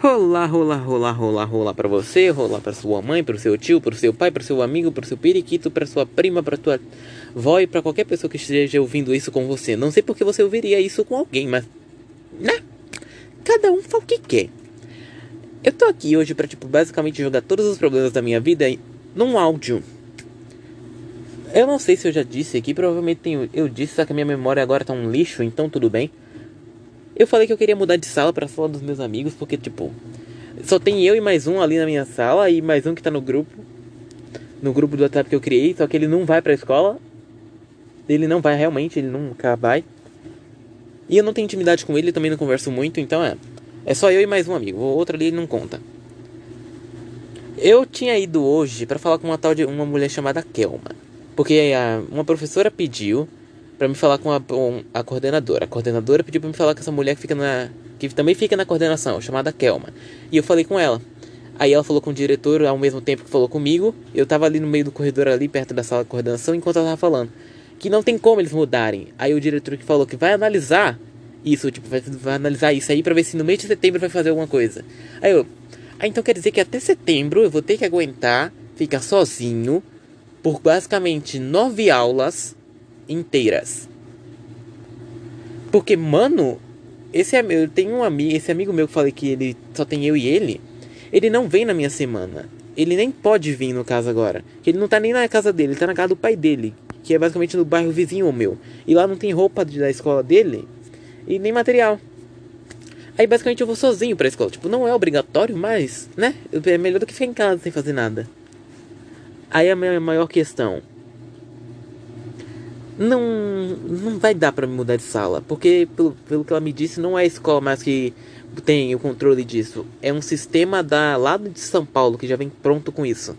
Rolar, rolar, rolar, rolar, rolar para você, rolar para sua mãe, para o seu tio, para o seu pai, para o seu amigo, para o seu periquito, para sua prima, para tua avó e para qualquer pessoa que esteja ouvindo isso com você. Não sei porque você ouviria isso com alguém, mas né? Cada um faz o que quer. Eu tô aqui hoje para tipo basicamente jogar todos os problemas da minha vida num áudio. Eu não sei se eu já disse aqui, provavelmente tenho, eu disse, só que a minha memória agora tá um lixo, então tudo bem. Eu falei que eu queria mudar de sala para a sala dos meus amigos, porque, tipo, só tem eu e mais um ali na minha sala e mais um que tá no grupo. No grupo do WhatsApp que eu criei, só que ele não vai pra escola. Ele não vai realmente, ele nunca vai. E eu não tenho intimidade com ele, também não converso muito, então é. É só eu e mais um amigo, o outro ali não conta. Eu tinha ido hoje para falar com uma tal de uma mulher chamada Kelma. Porque a, uma professora pediu para me falar com a, a coordenadora. A coordenadora pediu para me falar com essa mulher que fica na que também fica na coordenação, chamada Kelma. E eu falei com ela. Aí ela falou com o diretor ao mesmo tempo que falou comigo. Eu tava ali no meio do corredor ali perto da sala de coordenação enquanto ela tava falando que não tem como eles mudarem. Aí o diretor que falou que vai analisar isso, tipo, vai, vai analisar isso aí para ver se no mês de setembro vai fazer alguma coisa. Aí eu, ah, então quer dizer que até setembro eu vou ter que aguentar ficar sozinho por basicamente nove aulas inteiras. Porque, mano, esse é meu, tem um amigo, esse amigo meu que falei que ele só tem eu e ele, ele não vem na minha semana. Ele nem pode vir no caso agora. Ele não tá nem na casa dele, ele tá na casa do pai dele, que é basicamente no bairro vizinho meu. E lá não tem roupa da escola dele e nem material. Aí basicamente eu vou sozinho pra escola. Tipo, não é obrigatório, mas, né? É melhor do que ficar em casa sem fazer nada. Aí a minha maior questão não não vai dar para me mudar de sala, porque pelo, pelo que ela me disse, não é a escola mais que tem o controle disso, é um sistema da lado de São Paulo que já vem pronto com isso.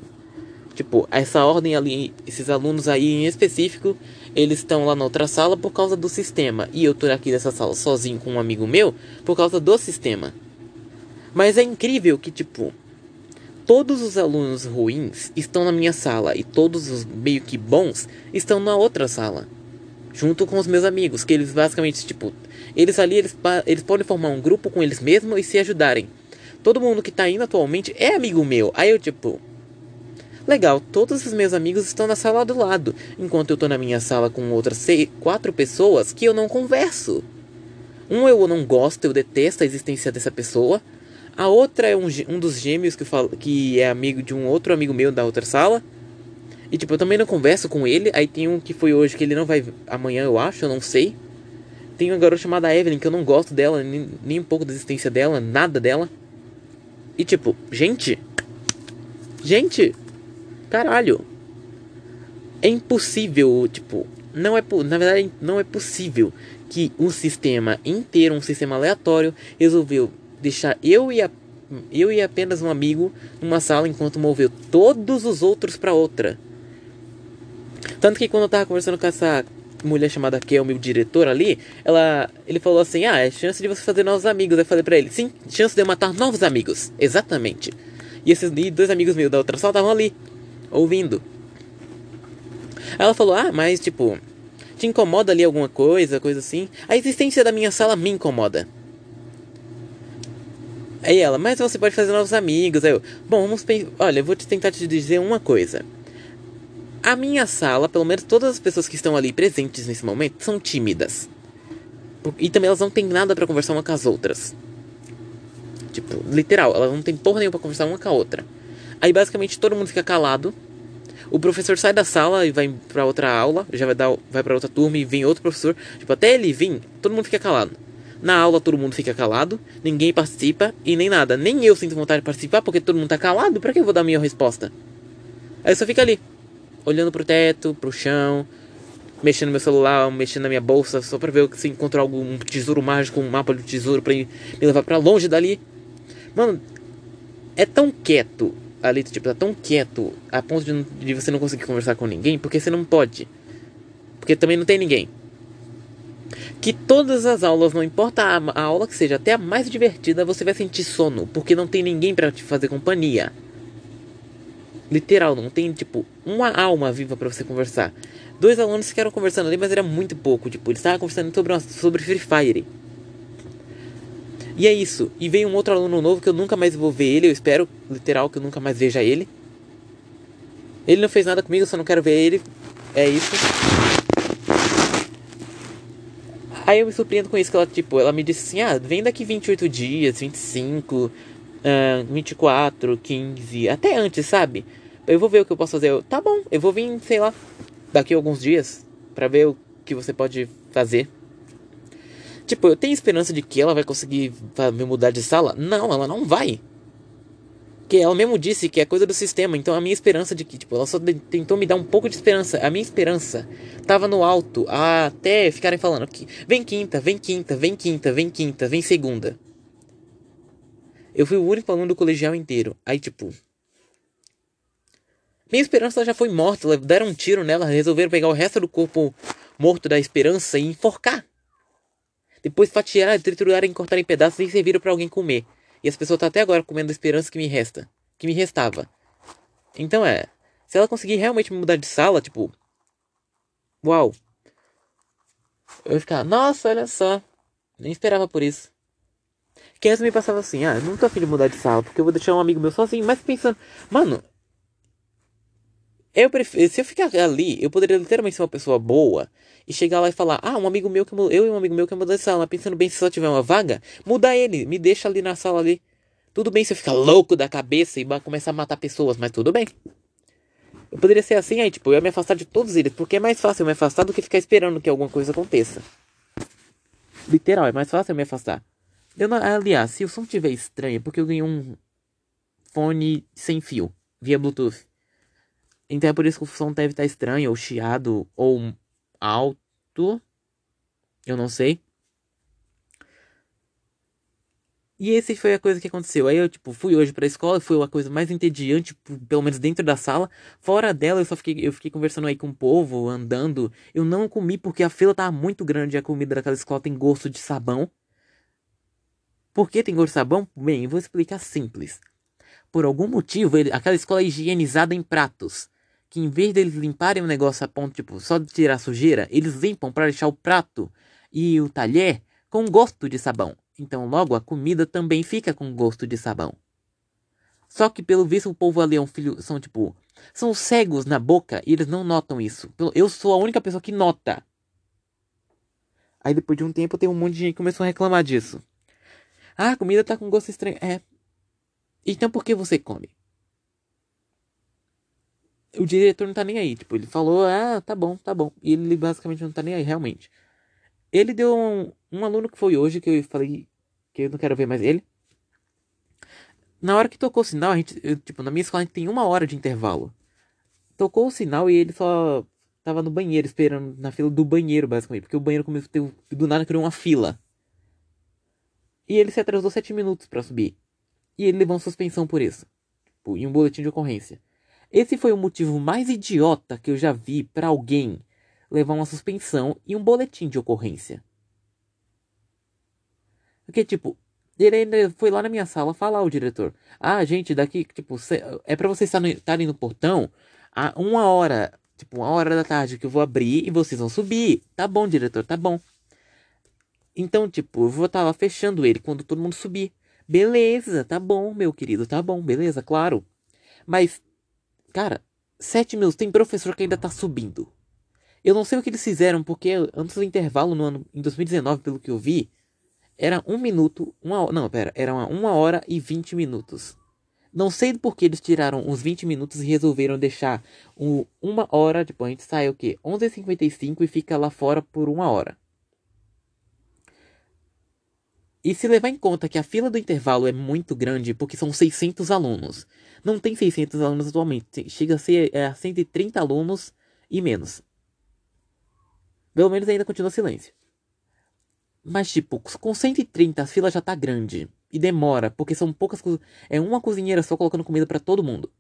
Tipo, essa ordem ali, esses alunos aí em específico, eles estão lá na outra sala por causa do sistema, e eu tô aqui nessa sala sozinho com um amigo meu por causa do sistema. Mas é incrível que tipo todos os alunos ruins estão na minha sala e todos os meio que bons estão na outra sala. Junto com os meus amigos, que eles basicamente, tipo, eles ali, eles, eles podem formar um grupo com eles mesmos e se ajudarem. Todo mundo que tá indo atualmente é amigo meu. Aí eu, tipo, legal, todos os meus amigos estão na sala do lado, enquanto eu tô na minha sala com outras seis, quatro pessoas que eu não converso. Um eu não gosto, eu detesto a existência dessa pessoa. A outra é um, um dos gêmeos que, fala, que é amigo de um outro amigo meu da outra sala. E tipo, eu também não converso com ele. Aí tem um que foi hoje que ele não vai amanhã, eu acho, eu não sei. Tem uma garota chamada Evelyn que eu não gosto dela, nem, nem um pouco da existência dela, nada dela. E tipo, gente. Gente! Caralho! É impossível, tipo, não é na verdade não é possível que um sistema inteiro, um sistema aleatório resolveu deixar eu e, a, eu e apenas um amigo numa sala enquanto moveu todos os outros para outra. Tanto que quando eu tava conversando com essa mulher chamada Kelmy, o diretor ali, ela, ele falou assim: Ah, é chance de você fazer novos amigos. Eu falei pra ele: Sim, chance de eu matar novos amigos. Exatamente. E esses e dois amigos meus da outra sala estavam ali, ouvindo. Ela falou: Ah, mas tipo, te incomoda ali alguma coisa, coisa assim? A existência da minha sala me incomoda. Aí ela, mas você pode fazer novos amigos. Aí eu, bom, vamos Olha, eu vou te tentar te dizer uma coisa. A minha sala, pelo menos todas as pessoas que estão ali presentes nesse momento, são tímidas. E também elas não têm nada para conversar uma com as outras. Tipo, literal, elas não têm porra nenhuma pra conversar uma com a outra. Aí basicamente todo mundo fica calado. O professor sai da sala e vai para outra aula, já vai dar, vai para outra turma e vem outro professor. Tipo, até ele vir, todo mundo fica calado. Na aula todo mundo fica calado, ninguém participa e nem nada. Nem eu sinto vontade de participar porque todo mundo tá calado. Pra que eu vou dar minha resposta? Aí só fico ali, olhando pro teto, pro chão, mexendo no meu celular, mexendo na minha bolsa, só pra ver se encontro algum tesouro mágico, um mapa do tesouro pra me levar pra longe dali. Mano, é tão quieto ali, tipo, tá tão quieto a ponto de, de você não conseguir conversar com ninguém, porque você não pode. Porque também não tem ninguém que todas as aulas, não importa a, a, aula que seja, até a mais divertida, você vai sentir sono, porque não tem ninguém para te fazer companhia. Literal, não tem tipo uma alma viva para você conversar. Dois alunos ficaram conversando ali, mas era muito pouco, tipo, eles estavam conversando sobre, uma, sobre Free Fire. E é isso. E veio um outro aluno novo que eu nunca mais vou ver ele. Eu espero, literal, que eu nunca mais veja ele. Ele não fez nada comigo, só não quero ver ele. É isso. Aí eu me surpreendo com isso, que ela, tipo, ela me disse assim, ah, vem daqui 28 dias, 25, uh, 24, 15, até antes, sabe? Eu vou ver o que eu posso fazer. Eu, tá bom, eu vou vir, sei lá, daqui a alguns dias, para ver o que você pode fazer. Tipo, eu tenho esperança de que ela vai conseguir me mudar de sala? Não, ela não vai. Porque ela mesmo disse que é coisa do sistema, então a minha esperança de que, tipo, ela só tentou me dar um pouco de esperança. A minha esperança tava no alto até ficarem falando que vem quinta, vem quinta, vem quinta, vem quinta, vem segunda. Eu fui o único aluno do colegial inteiro. Aí, tipo. Minha esperança já foi morta. Deram um tiro nela, resolveram pegar o resto do corpo morto da esperança e enforcar. Depois fatiar, triturar e cortar em pedaços e serviram para alguém comer. E as pessoas estão até agora comendo a esperança que me resta. Que me restava. Então é. Se ela conseguir realmente me mudar de sala, tipo. Uau. Eu ia ficar, nossa, olha só. Nem esperava por isso. Que antes me passava assim, ah, não tô afim de mudar de sala, porque eu vou deixar um amigo meu sozinho. Mas pensando, mano. Eu prefiro, se eu ficar ali, eu poderia literalmente ser uma pessoa boa e chegar lá e falar: Ah, um amigo meu que eu e um amigo meu que mudar de sala, pensando bem se só tiver uma vaga, mudar ele, me deixa ali na sala ali. Tudo bem se eu ficar louco da cabeça e começar a matar pessoas, mas tudo bem. Eu poderia ser assim aí, tipo, eu ia me afastar de todos eles, porque é mais fácil eu me afastar do que ficar esperando que alguma coisa aconteça. Literal, é mais fácil eu me afastar. Eu aliás, se o som estiver estranho, é porque eu ganhei um fone sem fio, via Bluetooth. Então é por isso que o som deve estar estranho, ou chiado, ou alto. Eu não sei. E esse foi a coisa que aconteceu. Aí eu, tipo, fui hoje pra escola, foi a coisa mais entediante, pelo menos dentro da sala. Fora dela, eu só fiquei, eu fiquei conversando aí com o povo, andando. Eu não comi porque a fila tava muito grande e a comida daquela escola tem gosto de sabão. Por que tem gosto de sabão? Bem, vou explicar simples. Por algum motivo, ele, aquela escola é higienizada em pratos que em vez deles limparem o negócio a ponto, tipo, só de tirar sujeira, eles limpam para deixar o prato e o talher com gosto de sabão. Então, logo, a comida também fica com gosto de sabão. Só que, pelo visto, o povo ali é um filho. São, tipo. São cegos na boca e eles não notam isso. Eu sou a única pessoa que nota. Aí, depois de um tempo, tem um monte de gente que começou a reclamar disso. Ah, a comida tá com gosto estranho. É. Então, por que você come? o diretor não tá nem aí. Tipo, ele falou, ah, tá bom, tá bom. E ele basicamente não tá nem aí, realmente. Ele deu um, um aluno que foi hoje, que eu falei que eu não quero ver mais ele. Na hora que tocou o sinal, a gente, eu, tipo, na minha escola a gente tem uma hora de intervalo. Tocou o sinal e ele só tava no banheiro, esperando na fila do banheiro, basicamente. Porque o banheiro começou a ter, do nada criou uma fila. E ele se atrasou sete minutos para subir. E ele levou uma suspensão por isso. Tipo, e um boletim de ocorrência. Esse foi o motivo mais idiota que eu já vi para alguém levar uma suspensão e um boletim de ocorrência. Porque, tipo, ele ainda foi lá na minha sala falar o diretor. Ah, gente, daqui, tipo, é para vocês estarem no portão a uma hora, tipo, uma hora da tarde que eu vou abrir e vocês vão subir. Tá bom, diretor, tá bom. Então, tipo, eu vou estar lá fechando ele quando todo mundo subir. Beleza, tá bom, meu querido, tá bom, beleza, claro. Mas Cara, sete minutos. Tem professor que ainda tá subindo. Eu não sei o que eles fizeram, porque antes do intervalo, no ano, em 2019, pelo que eu vi, era um minuto, uma Não, pera, era uma, uma hora e vinte minutos. Não sei por que eles tiraram uns 20 minutos e resolveram deixar um, uma hora. Tipo, a gente sai o quê? 11h55 e fica lá fora por uma hora. E se levar em conta que a fila do intervalo é muito grande, porque são 600 alunos. Não tem 600 alunos atualmente, chega a ser é, 130 alunos e menos. Pelo menos ainda continua silêncio. Mas, tipo, com 130 a fila já tá grande. E demora, porque são poucas coisas. É uma cozinheira só colocando comida para todo mundo.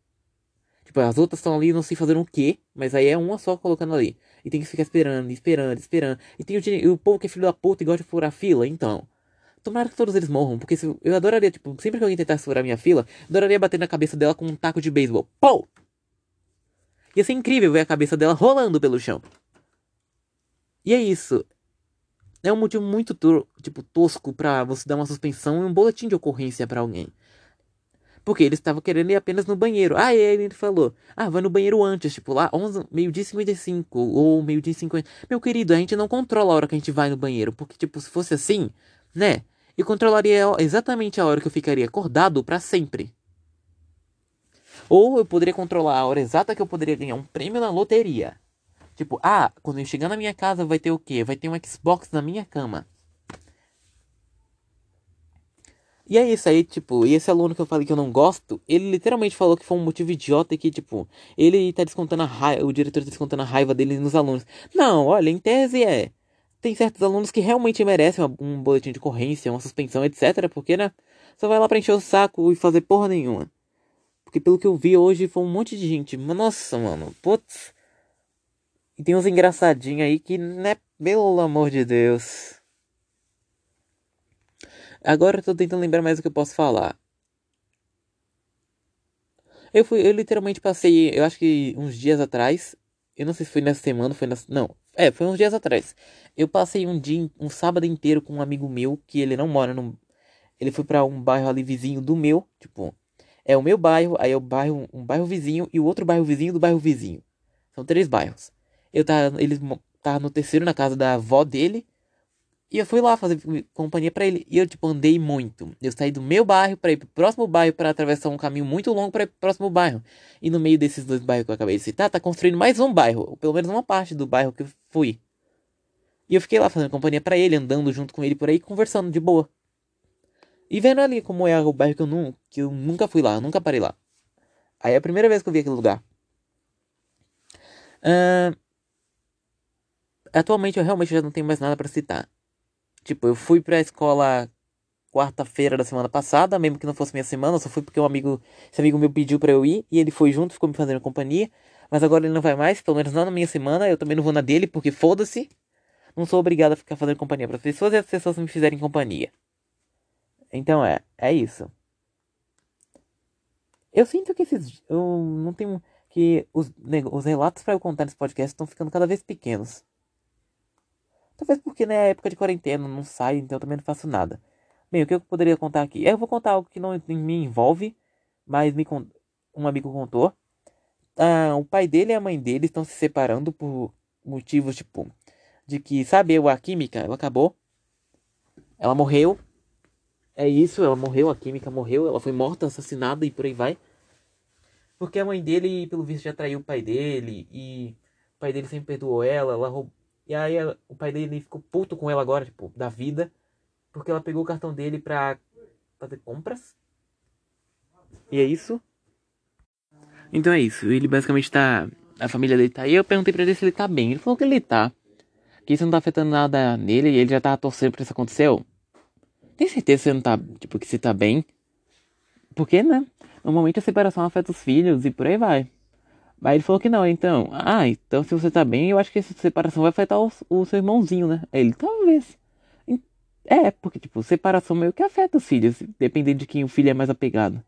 Tipo, as outras estão ali não sei fazer o quê, mas aí é uma só colocando ali. E tem que ficar esperando, esperando, esperando. E tem o, o povo que é filho da puta e gosta de furar fila, então. Tomara que todos eles morram, porque se, eu adoraria, tipo, sempre que alguém tentasse furar minha fila, adoraria bater na cabeça dela com um taco de beisebol. Pou! Ia ser incrível ver a cabeça dela rolando pelo chão. E é isso. é um motivo muito tipo tosco para você dar uma suspensão e um boletim de ocorrência para alguém. Porque ele estava querendo ir apenas no banheiro. Ah, e aí ele falou: Ah, vai no banheiro antes, tipo lá 11, meio-dia 55 ou meio-dia 50. Meu querido, a gente não controla a hora que a gente vai no banheiro. Porque, tipo, se fosse assim, né? Eu controlaria exatamente a hora que eu ficaria acordado para sempre. Ou eu poderia controlar a hora exata que eu poderia ganhar um prêmio na loteria. Tipo, ah, quando eu chegar na minha casa vai ter o quê? Vai ter um Xbox na minha cama. E é isso aí, tipo, e esse aluno que eu falei que eu não gosto, ele literalmente falou que foi um motivo idiota e que, tipo, ele tá descontando a raiva, o diretor tá descontando a raiva dele nos alunos. Não, olha, em tese é. Tem certos alunos que realmente merecem um boletim de ocorrência, uma suspensão, etc. Porque, né? Só vai lá pra encher o saco e fazer porra nenhuma. Porque pelo que eu vi hoje foi um monte de gente. Nossa, mano, putz. E tem uns engraçadinhos aí que, né, pelo amor de Deus. Agora eu tô tentando lembrar mais o que eu posso falar. Eu fui, eu literalmente passei, eu acho que uns dias atrás, eu não sei se foi nessa semana, foi nessa, não, é, foi uns dias atrás. Eu passei um dia, um sábado inteiro com um amigo meu que ele não mora no, ele foi para um bairro ali vizinho do meu, tipo, é o meu bairro, aí é o bairro, um bairro vizinho e o outro bairro vizinho do bairro vizinho. São três bairros. Eu tava, ele tava no terceiro na casa da avó dele. E eu fui lá fazer companhia para ele. E eu, tipo, andei muito. Eu saí do meu bairro para ir pro próximo bairro para atravessar um caminho muito longo para ir pro próximo bairro. E no meio desses dois bairros que eu acabei de citar, tá construindo mais um bairro. Ou pelo menos uma parte do bairro que eu fui. E eu fiquei lá fazendo companhia para ele, andando junto com ele por aí, conversando de boa. E vendo ali como é o bairro que eu, nu que eu nunca fui lá, nunca parei lá. Aí é a primeira vez que eu vi aquele lugar. Uh, atualmente eu realmente já não tenho mais nada para citar. Tipo, eu fui pra escola quarta-feira da semana passada, mesmo que não fosse minha semana, só fui porque um amigo, esse amigo meu pediu para eu ir e ele foi junto, ficou me fazendo companhia. Mas agora ele não vai mais, pelo menos não na minha semana, eu também não vou na dele, porque foda-se. Não sou obrigado a ficar fazendo companhia para as pessoas e as pessoas me fizerem companhia. Então é, é isso. Eu sinto que esses. Eu não tenho. Que os, os relatos para eu contar nesse podcast estão ficando cada vez pequenos. Talvez porque na né, época de quarentena não saio, então eu também não faço nada. Bem, o que eu poderia contar aqui? Eu vou contar algo que não me envolve, mas me um amigo contou. Ah, o pai dele e a mãe dele estão se separando por motivos tipo de que, sabe, a química, ela acabou. Ela morreu. É isso, ela morreu, a química morreu, ela foi morta, assassinada e por aí vai. Porque a mãe dele, pelo visto, já traiu o pai dele e o pai dele sempre perdoou ela, ela roubou e aí o pai dele ficou puto com ela agora, tipo, da vida. Porque ela pegou o cartão dele pra fazer compras. E é isso. Então é isso. Ele basicamente tá. A família dele tá aí. Eu perguntei pra ele se ele tá bem. Ele falou que ele tá. Que isso não tá afetando nada nele. E ele já tava torcendo pra isso acontecer. Tem certeza que você não tá. Tipo, que você tá bem? Porque, né? Normalmente a separação afeta os filhos e por aí vai. Aí ele falou que não, então. Ah, então se você tá bem, eu acho que essa separação vai afetar o, o seu irmãozinho, né? Ele, talvez. É, porque, tipo, separação meio que afeta os filhos, dependendo de quem o filho é mais apegado.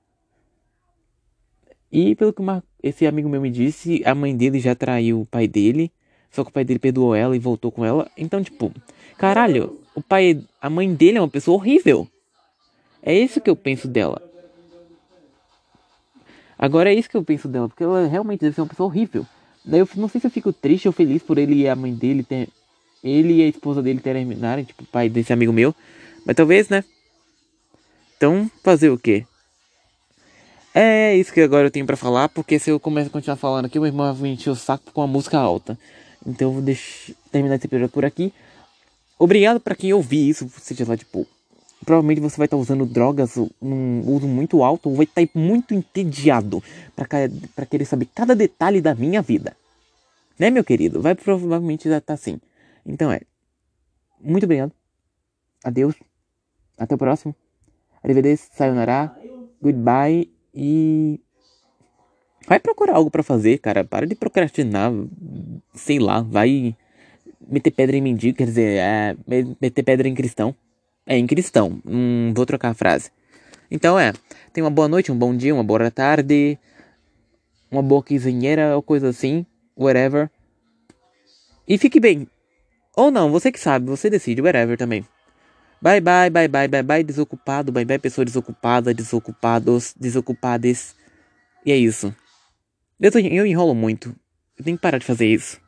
E pelo que uma, esse amigo meu me disse, a mãe dele já traiu o pai dele, só que o pai dele perdoou ela e voltou com ela. Então, tipo, caralho, o pai, a mãe dele é uma pessoa horrível. É isso que eu penso dela. Agora é isso que eu penso dela, porque ela realmente deve ser uma pessoa horrível. Daí eu não sei se eu fico triste ou feliz por ele e a mãe dele ter. Ele e a esposa dele terminarem, tipo, o pai desse amigo meu. Mas talvez, né? Então, fazer o quê? É isso que agora eu tenho para falar, porque se eu começar a continuar falando aqui, meu irmão vai encher o saco com a música alta. Então eu vou deixar, terminar esse episódio por aqui. Obrigado para quem ouvir isso, seja lá, tipo, provavelmente você vai estar usando drogas num uso muito alto ou vai estar muito entediado para querer saber cada detalhe da minha vida. Né, meu querido? Vai provavelmente estar assim. Então é. Muito obrigado. Adeus. Até o próximo. Arrivederci, sayonara. Goodbye e vai procurar algo para fazer, cara. Para de procrastinar. Sei lá, vai meter pedra em mendigo, quer dizer, é, meter pedra em cristão. É em cristão. Hum, vou trocar a frase. Então é. Tenha uma boa noite, um bom dia, uma boa tarde. Uma boa quinzeanheira ou coisa assim. Whatever. E fique bem. Ou não, você que sabe, você decide, whatever também. Bye bye, bye bye, bye bye, desocupado, bye bye, pessoa desocupada, desocupados, desocupades. E é isso. Eu, tô, eu enrolo muito. Eu tenho que parar de fazer isso.